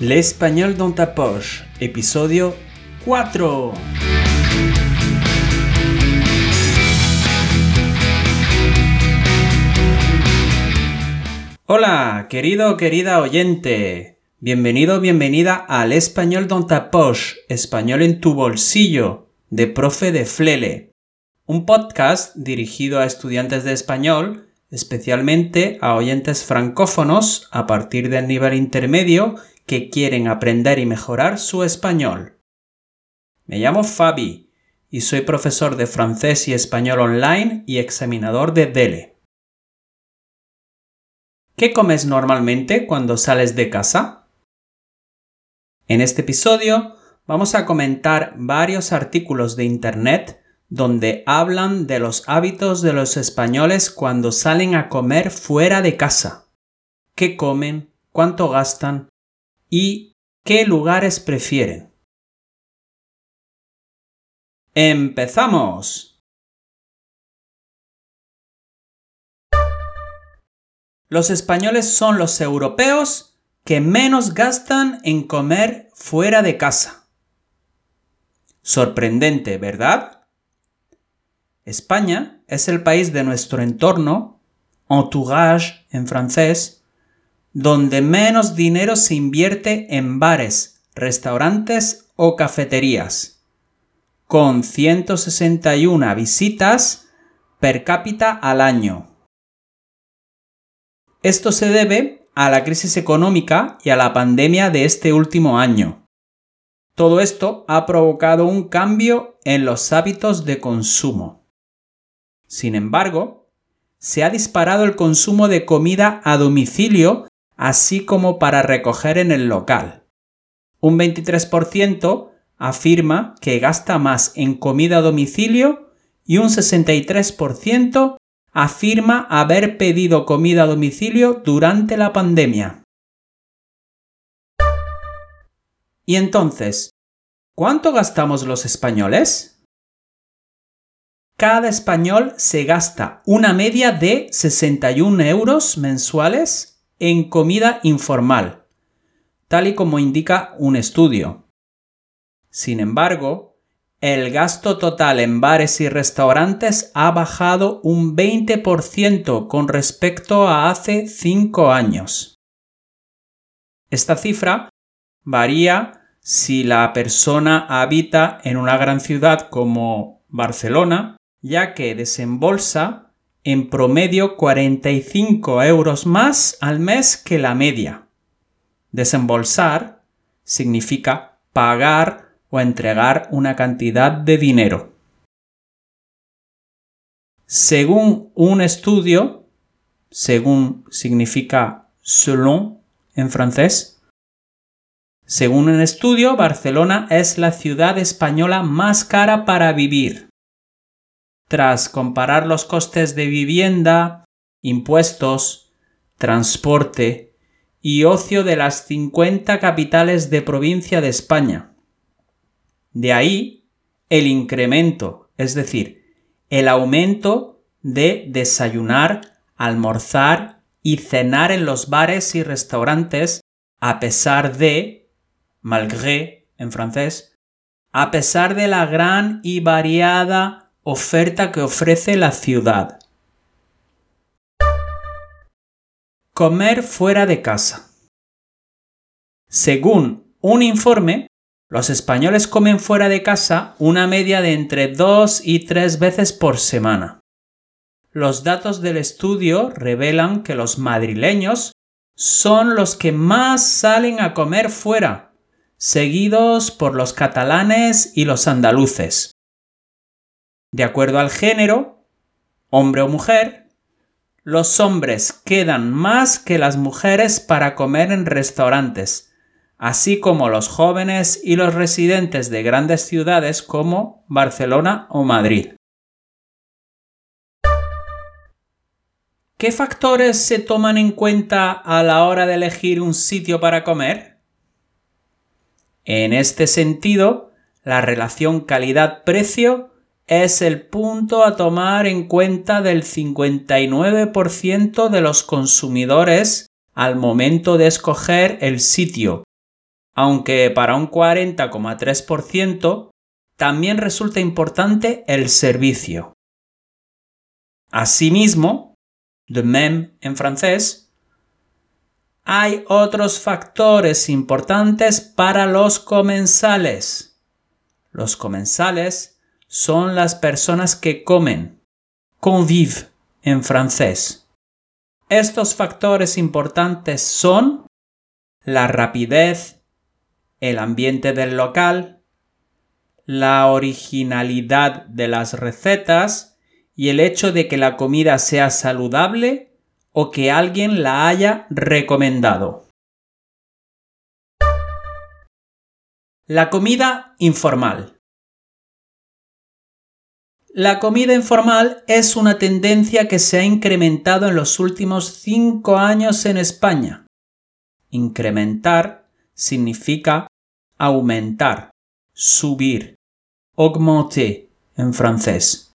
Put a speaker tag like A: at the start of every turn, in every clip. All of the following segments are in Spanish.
A: L'espagnol dans ta poche, episodio 4. Hola, querido querida oyente. Bienvenido, bienvenida al Español dans ta español en tu bolsillo, de profe de Flele. Un podcast dirigido a estudiantes de español especialmente a oyentes francófonos a partir del nivel intermedio que quieren aprender y mejorar su español. Me llamo Fabi y soy profesor de francés y español online y examinador de DELE. ¿Qué comes normalmente cuando sales de casa? En este episodio vamos a comentar varios artículos de Internet donde hablan de los hábitos de los españoles cuando salen a comer fuera de casa. ¿Qué comen? ¿Cuánto gastan? ¿Y qué lugares prefieren? ¡Empezamos! Los españoles son los europeos que menos gastan en comer fuera de casa. Sorprendente, ¿verdad? España es el país de nuestro entorno, entourage en francés, donde menos dinero se invierte en bares, restaurantes o cafeterías, con 161 visitas per cápita al año. Esto se debe a la crisis económica y a la pandemia de este último año. Todo esto ha provocado un cambio en los hábitos de consumo. Sin embargo, se ha disparado el consumo de comida a domicilio, así como para recoger en el local. Un 23% afirma que gasta más en comida a domicilio y un 63% afirma haber pedido comida a domicilio durante la pandemia. Y entonces, ¿cuánto gastamos los españoles? cada español se gasta una media de 61 euros mensuales en comida informal, tal y como indica un estudio. Sin embargo, el gasto total en bares y restaurantes ha bajado un 20% con respecto a hace 5 años. Esta cifra varía si la persona habita en una gran ciudad como Barcelona ya que desembolsa en promedio 45 euros más al mes que la media. Desembolsar significa pagar o entregar una cantidad de dinero. Según un estudio, según significa selon en francés, según un estudio, Barcelona es la ciudad española más cara para vivir tras comparar los costes de vivienda, impuestos, transporte y ocio de las 50 capitales de provincia de España. De ahí el incremento, es decir, el aumento de desayunar, almorzar y cenar en los bares y restaurantes a pesar de, malgré en francés, a pesar de la gran y variada oferta que ofrece la ciudad. Comer fuera de casa. Según un informe, los españoles comen fuera de casa una media de entre dos y tres veces por semana. Los datos del estudio revelan que los madrileños son los que más salen a comer fuera, seguidos por los catalanes y los andaluces. De acuerdo al género, hombre o mujer, los hombres quedan más que las mujeres para comer en restaurantes, así como los jóvenes y los residentes de grandes ciudades como Barcelona o Madrid. ¿Qué factores se toman en cuenta a la hora de elegir un sitio para comer? En este sentido, la relación calidad-precio es el punto a tomar en cuenta del 59% de los consumidores al momento de escoger el sitio, aunque para un 40,3% también resulta importante el servicio. Asimismo, de même en francés, hay otros factores importantes para los comensales. Los comensales son las personas que comen, convive en francés. Estos factores importantes son la rapidez, el ambiente del local, la originalidad de las recetas y el hecho de que la comida sea saludable o que alguien la haya recomendado. La comida informal. La comida informal es una tendencia que se ha incrementado en los últimos cinco años en España. Incrementar significa aumentar, subir, augmenter en francés.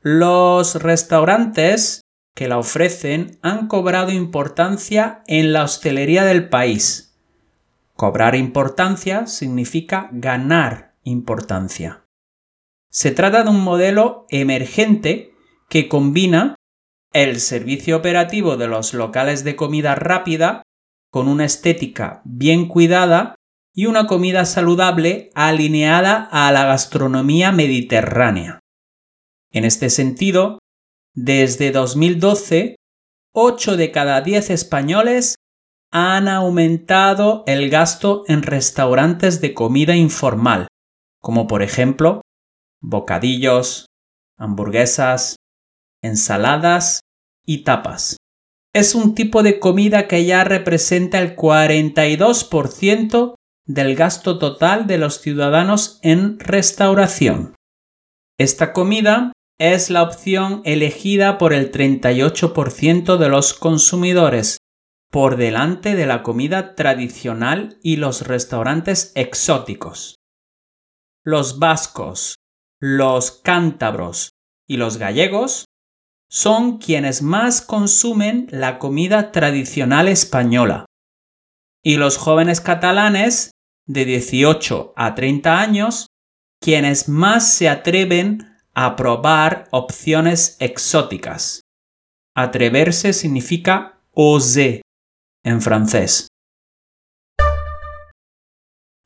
A: Los restaurantes que la ofrecen han cobrado importancia en la hostelería del país. Cobrar importancia significa ganar importancia. Se trata de un modelo emergente que combina el servicio operativo de los locales de comida rápida con una estética bien cuidada y una comida saludable alineada a la gastronomía mediterránea. En este sentido, desde 2012, 8 de cada 10 españoles han aumentado el gasto en restaurantes de comida informal, como por ejemplo bocadillos, hamburguesas, ensaladas y tapas. Es un tipo de comida que ya representa el 42% del gasto total de los ciudadanos en restauración. Esta comida es la opción elegida por el 38% de los consumidores, por delante de la comida tradicional y los restaurantes exóticos. Los vascos, los cántabros y los gallegos son quienes más consumen la comida tradicional española. Y los jóvenes catalanes de 18 a 30 años quienes más se atreven a probar opciones exóticas. Atreverse significa oser en francés.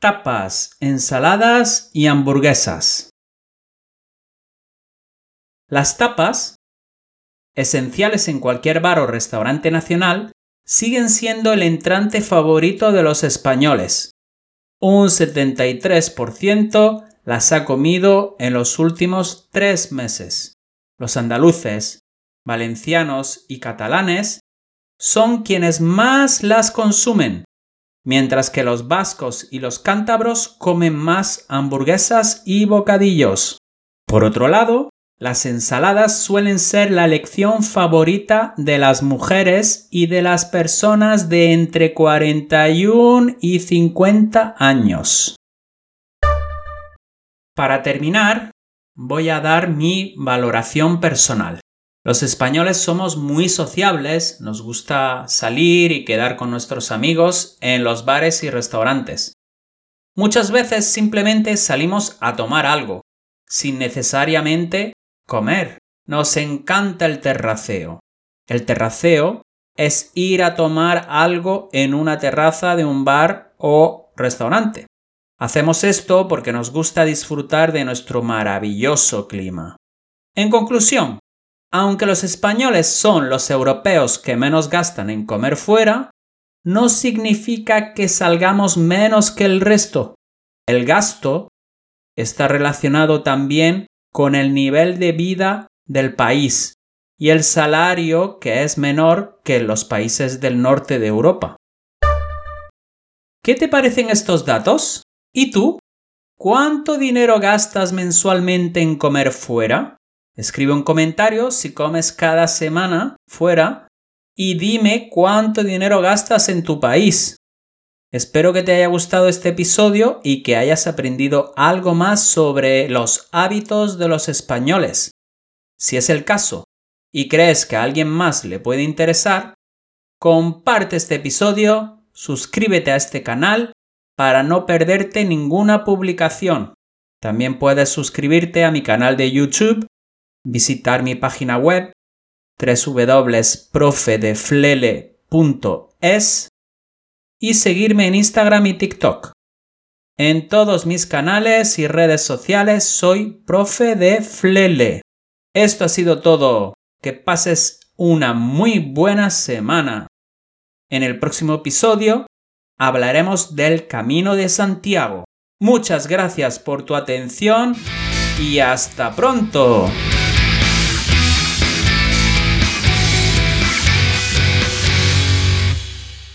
A: Tapas, ensaladas y hamburguesas. Las tapas, esenciales en cualquier bar o restaurante nacional, siguen siendo el entrante favorito de los españoles. Un 73% las ha comido en los últimos tres meses. Los andaluces, valencianos y catalanes son quienes más las consumen, mientras que los vascos y los cántabros comen más hamburguesas y bocadillos. Por otro lado, las ensaladas suelen ser la elección favorita de las mujeres y de las personas de entre 41 y 50 años. Para terminar, voy a dar mi valoración personal. Los españoles somos muy sociables, nos gusta salir y quedar con nuestros amigos en los bares y restaurantes. Muchas veces simplemente salimos a tomar algo, sin necesariamente comer. Nos encanta el terraceo. El terraceo es ir a tomar algo en una terraza de un bar o restaurante. Hacemos esto porque nos gusta disfrutar de nuestro maravilloso clima. En conclusión, aunque los españoles son los europeos que menos gastan en comer fuera, no significa que salgamos menos que el resto. El gasto está relacionado también con el nivel de vida del país y el salario que es menor que en los países del norte de Europa. ¿Qué te parecen estos datos? ¿Y tú? ¿Cuánto dinero gastas mensualmente en comer fuera? Escribe un comentario si comes cada semana fuera y dime cuánto dinero gastas en tu país. Espero que te haya gustado este episodio y que hayas aprendido algo más sobre los hábitos de los españoles. Si es el caso y crees que a alguien más le puede interesar, comparte este episodio, suscríbete a este canal para no perderte ninguna publicación. También puedes suscribirte a mi canal de YouTube, visitar mi página web www.profedeflele.es y seguirme en Instagram y TikTok. En todos mis canales y redes sociales soy profe de Flele. Esto ha sido todo. Que pases una muy buena semana. En el próximo episodio hablaremos del Camino de Santiago. Muchas gracias por tu atención y hasta pronto.